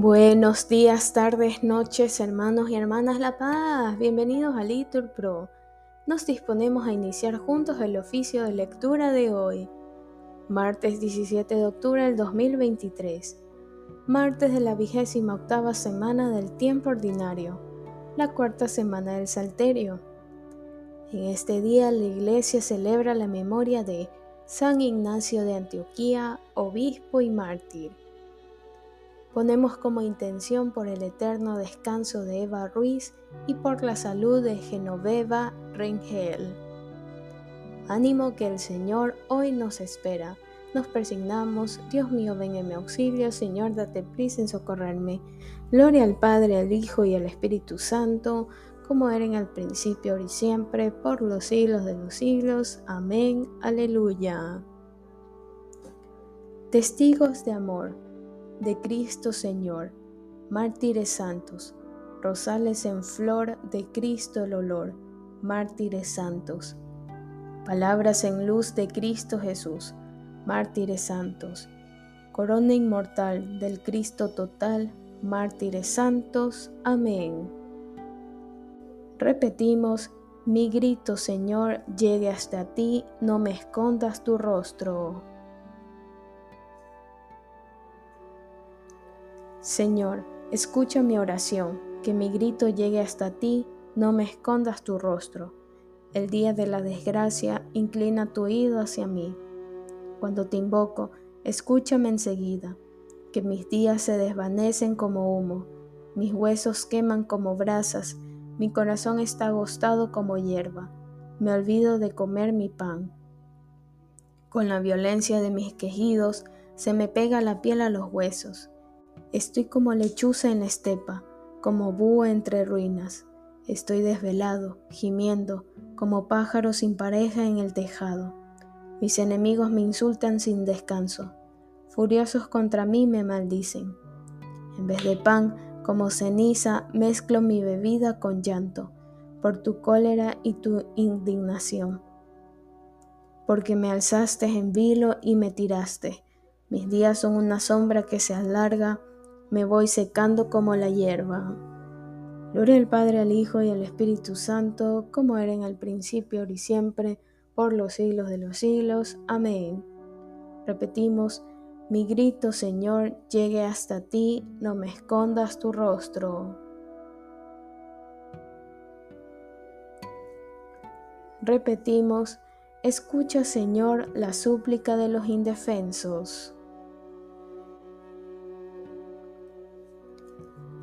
Buenos días, tardes, noches, hermanos y hermanas La Paz. Bienvenidos a Litur Pro. Nos disponemos a iniciar juntos el oficio de lectura de hoy, martes 17 de octubre del 2023, martes de la vigésima octava semana del tiempo ordinario, la cuarta semana del Salterio. En este día la Iglesia celebra la memoria de San Ignacio de Antioquía, obispo y mártir. Ponemos como intención por el eterno descanso de Eva Ruiz y por la salud de Genoveva Rengel. Ánimo que el Señor hoy nos espera. Nos persignamos, Dios mío, ven en mi auxilio, Señor, date prisa en socorrerme. Gloria al Padre, al Hijo y al Espíritu Santo, como era en el principio, ahora y siempre, por los siglos de los siglos. Amén. Aleluya. Testigos de amor de Cristo Señor, mártires santos, rosales en flor de Cristo el olor, mártires santos, palabras en luz de Cristo Jesús, mártires santos, corona inmortal del Cristo total, mártires santos. Amén. Repetimos, mi grito Señor llegue hasta ti, no me escondas tu rostro. Señor, escucha mi oración, que mi grito llegue hasta ti, no me escondas tu rostro. El día de la desgracia, inclina tu oído hacia mí. Cuando te invoco, escúchame enseguida, que mis días se desvanecen como humo, mis huesos queman como brasas, mi corazón está agostado como hierba, me olvido de comer mi pan. Con la violencia de mis quejidos se me pega la piel a los huesos Estoy como lechuza en la estepa, como búho entre ruinas. Estoy desvelado, gimiendo, como pájaro sin pareja en el tejado. Mis enemigos me insultan sin descanso. Furiosos contra mí me maldicen. En vez de pan, como ceniza, mezclo mi bebida con llanto, por tu cólera y tu indignación. Porque me alzaste en vilo y me tiraste. Mis días son una sombra que se alarga me voy secando como la hierba. Gloria al Padre, al Hijo y al Espíritu Santo, como era en el principio, ahora y siempre, por los siglos de los siglos. Amén. Repetimos, mi grito, Señor, llegue hasta ti, no me escondas tu rostro. Repetimos, escucha, Señor, la súplica de los indefensos.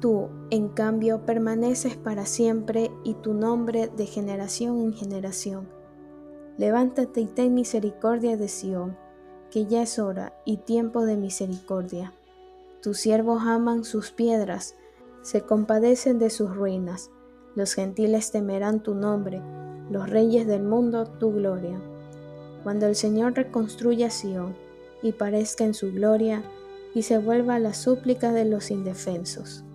Tú, en cambio, permaneces para siempre y tu nombre de generación en generación. Levántate y ten misericordia de Sión, que ya es hora y tiempo de misericordia. Tus siervos aman sus piedras, se compadecen de sus ruinas. Los gentiles temerán tu nombre, los reyes del mundo tu gloria. Cuando el Señor reconstruya Sión y parezca en su gloria, y se vuelva a la súplica de los indefensos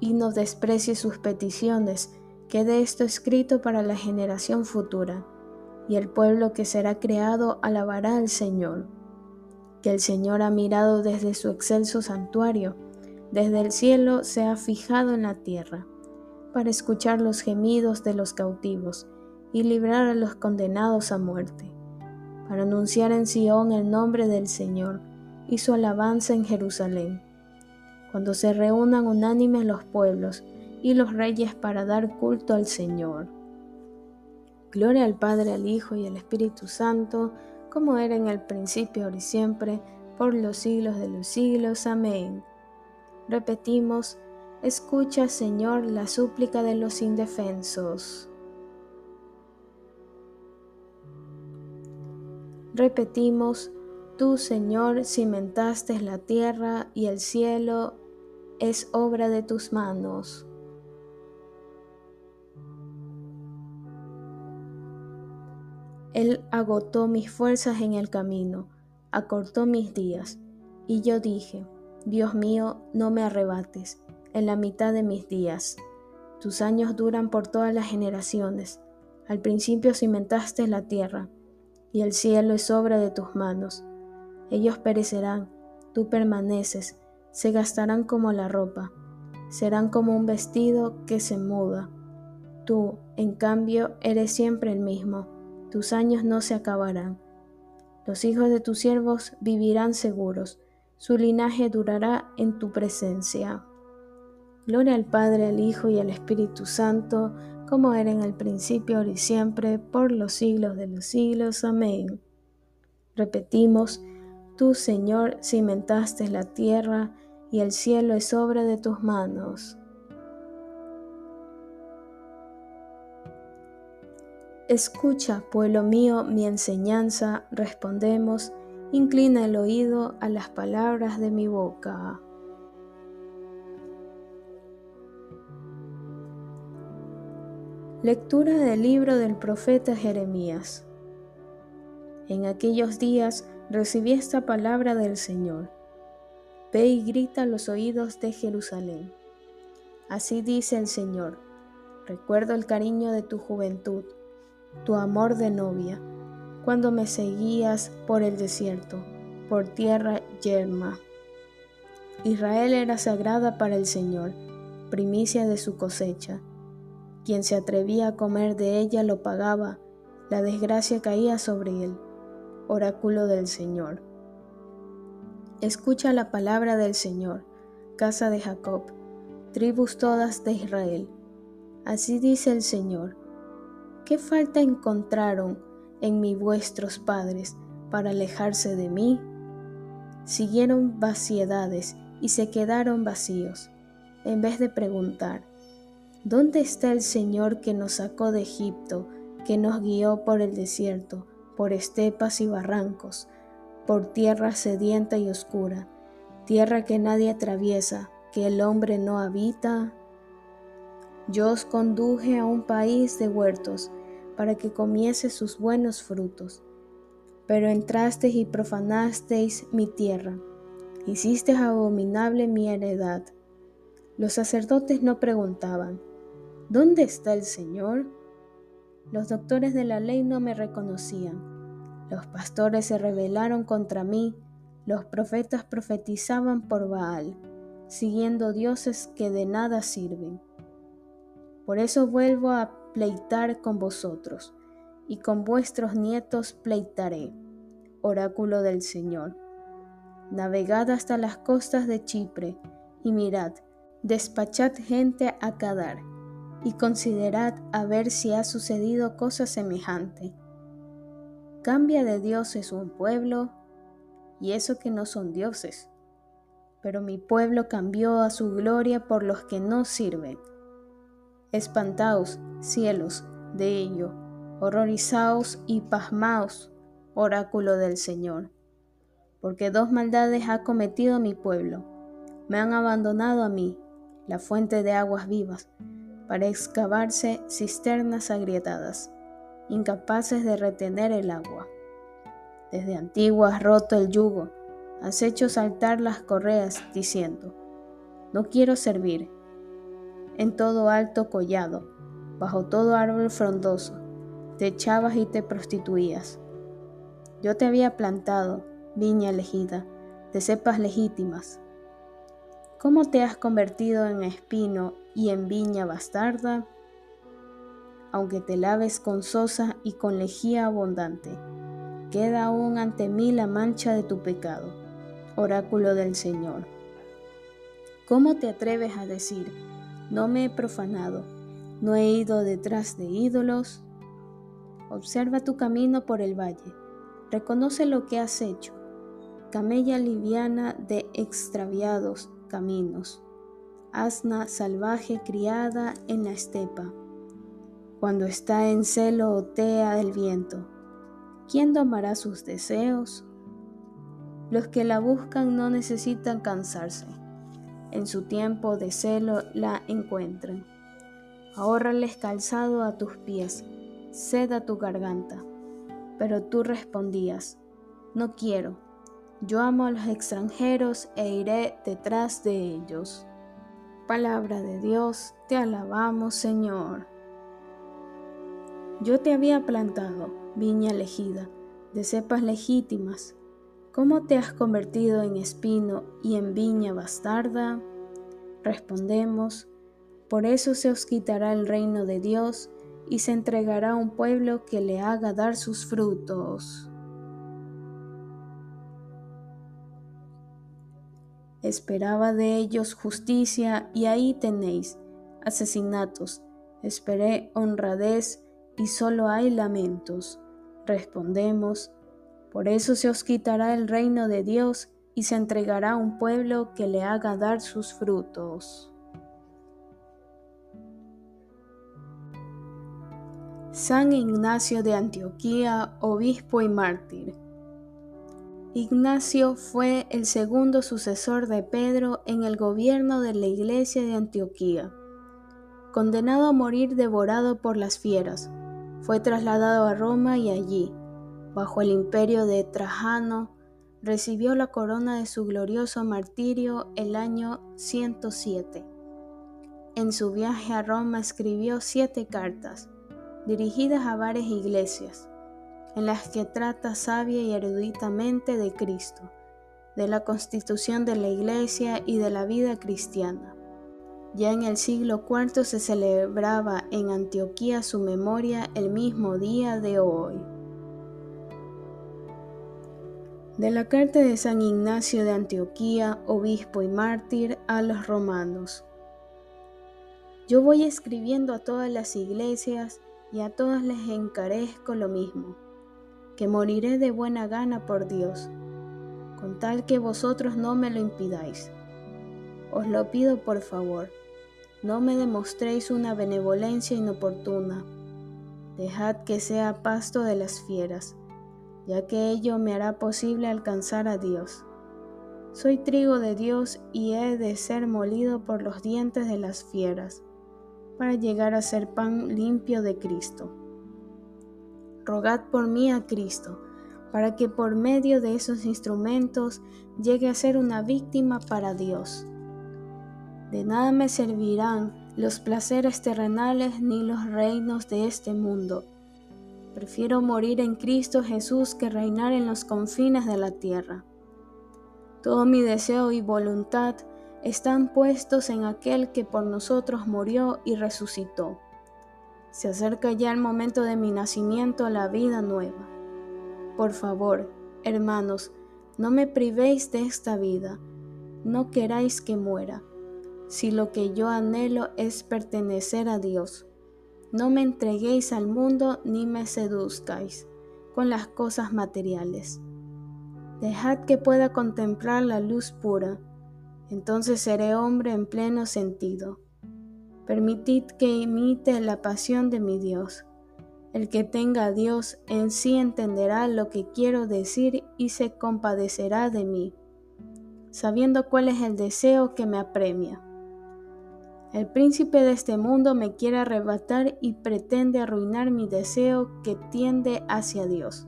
y no desprecie sus peticiones. Quede esto escrito para la generación futura, y el pueblo que será creado alabará al Señor. Que el Señor ha mirado desde su excelso santuario, desde el cielo se ha fijado en la tierra, para escuchar los gemidos de los cautivos y librar a los condenados a muerte, para anunciar en Sión el nombre del Señor y su alabanza en Jerusalén cuando se reúnan unánimes los pueblos y los reyes para dar culto al Señor. Gloria al Padre, al Hijo y al Espíritu Santo, como era en el principio, ahora y siempre, por los siglos de los siglos. Amén. Repetimos, escucha, Señor, la súplica de los indefensos. Repetimos, Tú, Señor, cimentaste la tierra y el cielo es obra de tus manos. Él agotó mis fuerzas en el camino, acortó mis días, y yo dije, Dios mío, no me arrebates en la mitad de mis días. Tus años duran por todas las generaciones. Al principio cimentaste la tierra, y el cielo es obra de tus manos. Ellos perecerán, tú permaneces, se gastarán como la ropa, serán como un vestido que se muda. Tú, en cambio, eres siempre el mismo, tus años no se acabarán. Los hijos de tus siervos vivirán seguros, su linaje durará en tu presencia. Gloria al Padre, al Hijo y al Espíritu Santo, como era en el principio, ahora y siempre, por los siglos de los siglos. Amén. Repetimos, tú, Señor, cimentaste la tierra, y el cielo es obra de tus manos. Escucha, pueblo mío, mi enseñanza, respondemos, inclina el oído a las palabras de mi boca. Lectura del libro del profeta Jeremías. En aquellos días recibí esta palabra del Señor. Ve y grita a los oídos de Jerusalén. Así dice el Señor. Recuerdo el cariño de tu juventud, tu amor de novia, cuando me seguías por el desierto, por tierra yerma. Israel era sagrada para el Señor, primicia de su cosecha quien se atrevía a comer de ella lo pagaba, la desgracia caía sobre él. Oráculo del Señor. Escucha la palabra del Señor, casa de Jacob, tribus todas de Israel. Así dice el Señor. ¿Qué falta encontraron en mí vuestros padres para alejarse de mí? Siguieron vaciedades y se quedaron vacíos, en vez de preguntar, ¿Dónde está el Señor que nos sacó de Egipto, que nos guió por el desierto, por estepas y barrancos, por tierra sedienta y oscura, tierra que nadie atraviesa, que el hombre no habita? Yo os conduje a un país de huertos, para que comiese sus buenos frutos. Pero entrasteis y profanasteis mi tierra, hicisteis abominable mi heredad. Los sacerdotes no preguntaban, ¿Dónde está el Señor? Los doctores de la ley no me reconocían. Los pastores se rebelaron contra mí. Los profetas profetizaban por Baal, siguiendo dioses que de nada sirven. Por eso vuelvo a pleitar con vosotros, y con vuestros nietos pleitaré, oráculo del Señor. Navegad hasta las costas de Chipre, y mirad, despachad gente a Cadar y considerad a ver si ha sucedido cosa semejante. Cambia de dioses un pueblo, y eso que no son dioses. Pero mi pueblo cambió a su gloria por los que no sirven. Espantaos, cielos, de ello, horrorizaos y pasmaos, oráculo del Señor. Porque dos maldades ha cometido mi pueblo. Me han abandonado a mí, la fuente de aguas vivas, para excavarse cisternas agrietadas, incapaces de retener el agua. Desde antiguo has roto el yugo, has hecho saltar las correas, diciendo, no quiero servir. En todo alto collado, bajo todo árbol frondoso, te echabas y te prostituías. Yo te había plantado, viña elegida, de cepas legítimas. ¿Cómo te has convertido en espino y en viña bastarda, aunque te laves con sosa y con lejía abundante, queda aún ante mí la mancha de tu pecado, oráculo del Señor. ¿Cómo te atreves a decir, no me he profanado, no he ido detrás de ídolos? Observa tu camino por el valle, reconoce lo que has hecho, camella liviana de extraviados caminos asna salvaje criada en la estepa. Cuando está en celo otea del viento, ¿quién domará sus deseos? Los que la buscan no necesitan cansarse. En su tiempo de celo la encuentran. Ahórrales calzado a tus pies, seda tu garganta. Pero tú respondías, no quiero. Yo amo a los extranjeros e iré detrás de ellos. Palabra de Dios, te alabamos Señor. Yo te había plantado, viña elegida, de cepas legítimas. ¿Cómo te has convertido en espino y en viña bastarda? Respondemos, por eso se os quitará el reino de Dios y se entregará a un pueblo que le haga dar sus frutos. Esperaba de ellos justicia y ahí tenéis asesinatos. Esperé honradez y solo hay lamentos. Respondemos, por eso se os quitará el reino de Dios y se entregará a un pueblo que le haga dar sus frutos. San Ignacio de Antioquía, obispo y mártir. Ignacio fue el segundo sucesor de Pedro en el gobierno de la iglesia de Antioquía. Condenado a morir devorado por las fieras, fue trasladado a Roma y allí, bajo el imperio de Trajano, recibió la corona de su glorioso martirio el año 107. En su viaje a Roma escribió siete cartas, dirigidas a varias iglesias, en las que trata sabia y eruditamente de Cristo, de la constitución de la iglesia y de la vida cristiana. Ya en el siglo IV se celebraba en Antioquía su memoria el mismo día de hoy. De la carta de San Ignacio de Antioquía, obispo y mártir, a los romanos. Yo voy escribiendo a todas las iglesias y a todas les encarezco lo mismo, que moriré de buena gana por Dios, con tal que vosotros no me lo impidáis. Os lo pido por favor no me demostréis una benevolencia inoportuna. Dejad que sea pasto de las fieras, ya que ello me hará posible alcanzar a Dios. Soy trigo de Dios y he de ser molido por los dientes de las fieras, para llegar a ser pan limpio de Cristo. Rogad por mí a Cristo, para que por medio de esos instrumentos llegue a ser una víctima para Dios de nada me servirán los placeres terrenales ni los reinos de este mundo. Prefiero morir en Cristo Jesús que reinar en los confines de la tierra. Todo mi deseo y voluntad están puestos en aquel que por nosotros murió y resucitó. Se acerca ya el momento de mi nacimiento a la vida nueva. Por favor, hermanos, no me privéis de esta vida, no queráis que muera si lo que yo anhelo es pertenecer a Dios. No me entreguéis al mundo ni me seduzcáis con las cosas materiales. Dejad que pueda contemplar la luz pura, entonces seré hombre en pleno sentido. Permitid que imite la pasión de mi Dios. El que tenga a Dios en sí entenderá lo que quiero decir y se compadecerá de mí, sabiendo cuál es el deseo que me apremia. El príncipe de este mundo me quiere arrebatar y pretende arruinar mi deseo que tiende hacia Dios.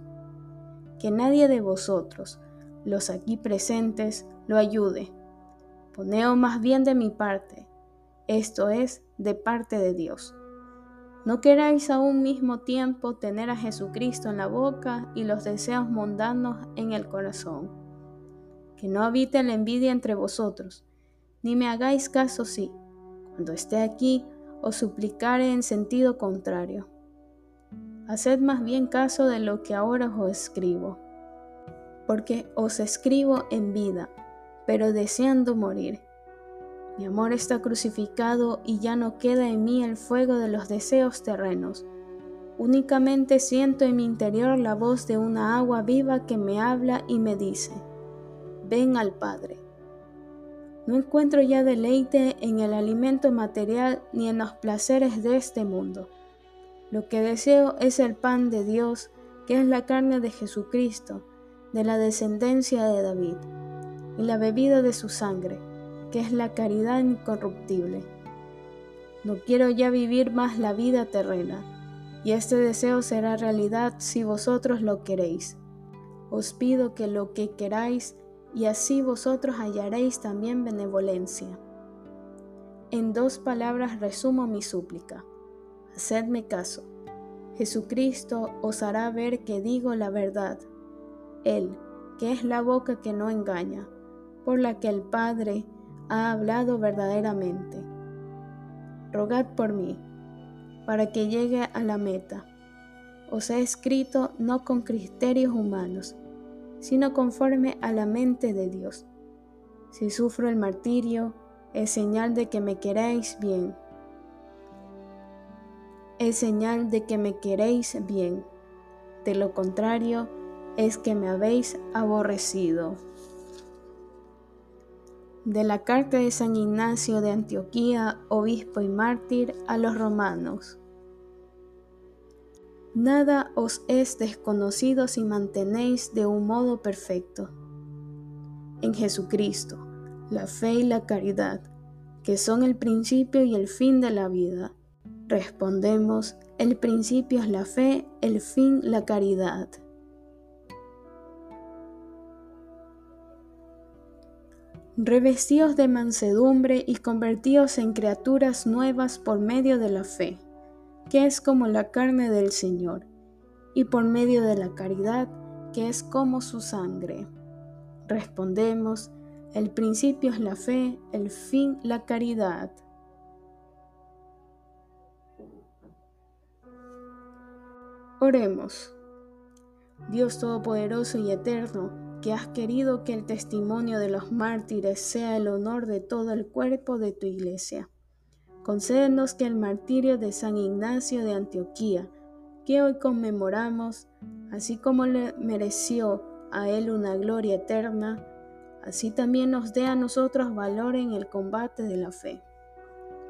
Que nadie de vosotros, los aquí presentes, lo ayude. Poneos más bien de mi parte, esto es, de parte de Dios. No queráis a un mismo tiempo tener a Jesucristo en la boca y los deseos mundanos en el corazón. Que no habite la envidia entre vosotros, ni me hagáis caso si, cuando esté aquí, os suplicaré en sentido contrario. Haced más bien caso de lo que ahora os escribo, porque os escribo en vida, pero deseando morir. Mi amor está crucificado y ya no queda en mí el fuego de los deseos terrenos. Únicamente siento en mi interior la voz de una agua viva que me habla y me dice, ven al Padre. No encuentro ya deleite en el alimento material ni en los placeres de este mundo. Lo que deseo es el pan de Dios, que es la carne de Jesucristo, de la descendencia de David, y la bebida de su sangre, que es la caridad incorruptible. No quiero ya vivir más la vida terrena, y este deseo será realidad si vosotros lo queréis. Os pido que lo que queráis y así vosotros hallaréis también benevolencia. En dos palabras resumo mi súplica. Hacedme caso. Jesucristo os hará ver que digo la verdad. Él, que es la boca que no engaña, por la que el Padre ha hablado verdaderamente. Rogad por mí, para que llegue a la meta. Os he escrito no con criterios humanos, sino conforme a la mente de Dios. Si sufro el martirio, es señal de que me queréis bien. Es señal de que me queréis bien. De lo contrario, es que me habéis aborrecido. De la carta de San Ignacio de Antioquía, obispo y mártir, a los romanos. Nada os es desconocido si mantenéis de un modo perfecto. En Jesucristo, la fe y la caridad, que son el principio y el fin de la vida. Respondemos, el principio es la fe, el fin la caridad. Revestíos de mansedumbre y convertíos en criaturas nuevas por medio de la fe, que es como la carne del Señor, y por medio de la caridad, que es como su sangre. Respondemos, el principio es la fe, el fin la caridad. Oremos. Dios Todopoderoso y Eterno, que has querido que el testimonio de los mártires sea el honor de todo el cuerpo de tu iglesia. Concédenos que el martirio de San Ignacio de Antioquía, que hoy conmemoramos, así como le mereció a él una gloria eterna, así también nos dé a nosotros valor en el combate de la fe.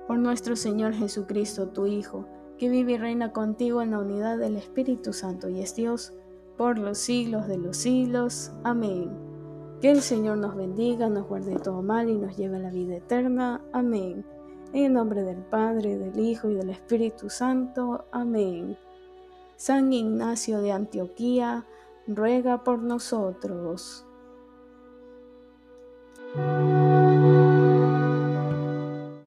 Por nuestro Señor Jesucristo, tu Hijo, que vive y reina contigo en la unidad del Espíritu Santo y es Dios, por los siglos de los siglos. Amén. Que el Señor nos bendiga, nos guarde todo mal y nos lleve a la vida eterna. Amén. En el nombre del Padre, del Hijo y del Espíritu Santo. Amén. San Ignacio de Antioquía, ruega por nosotros.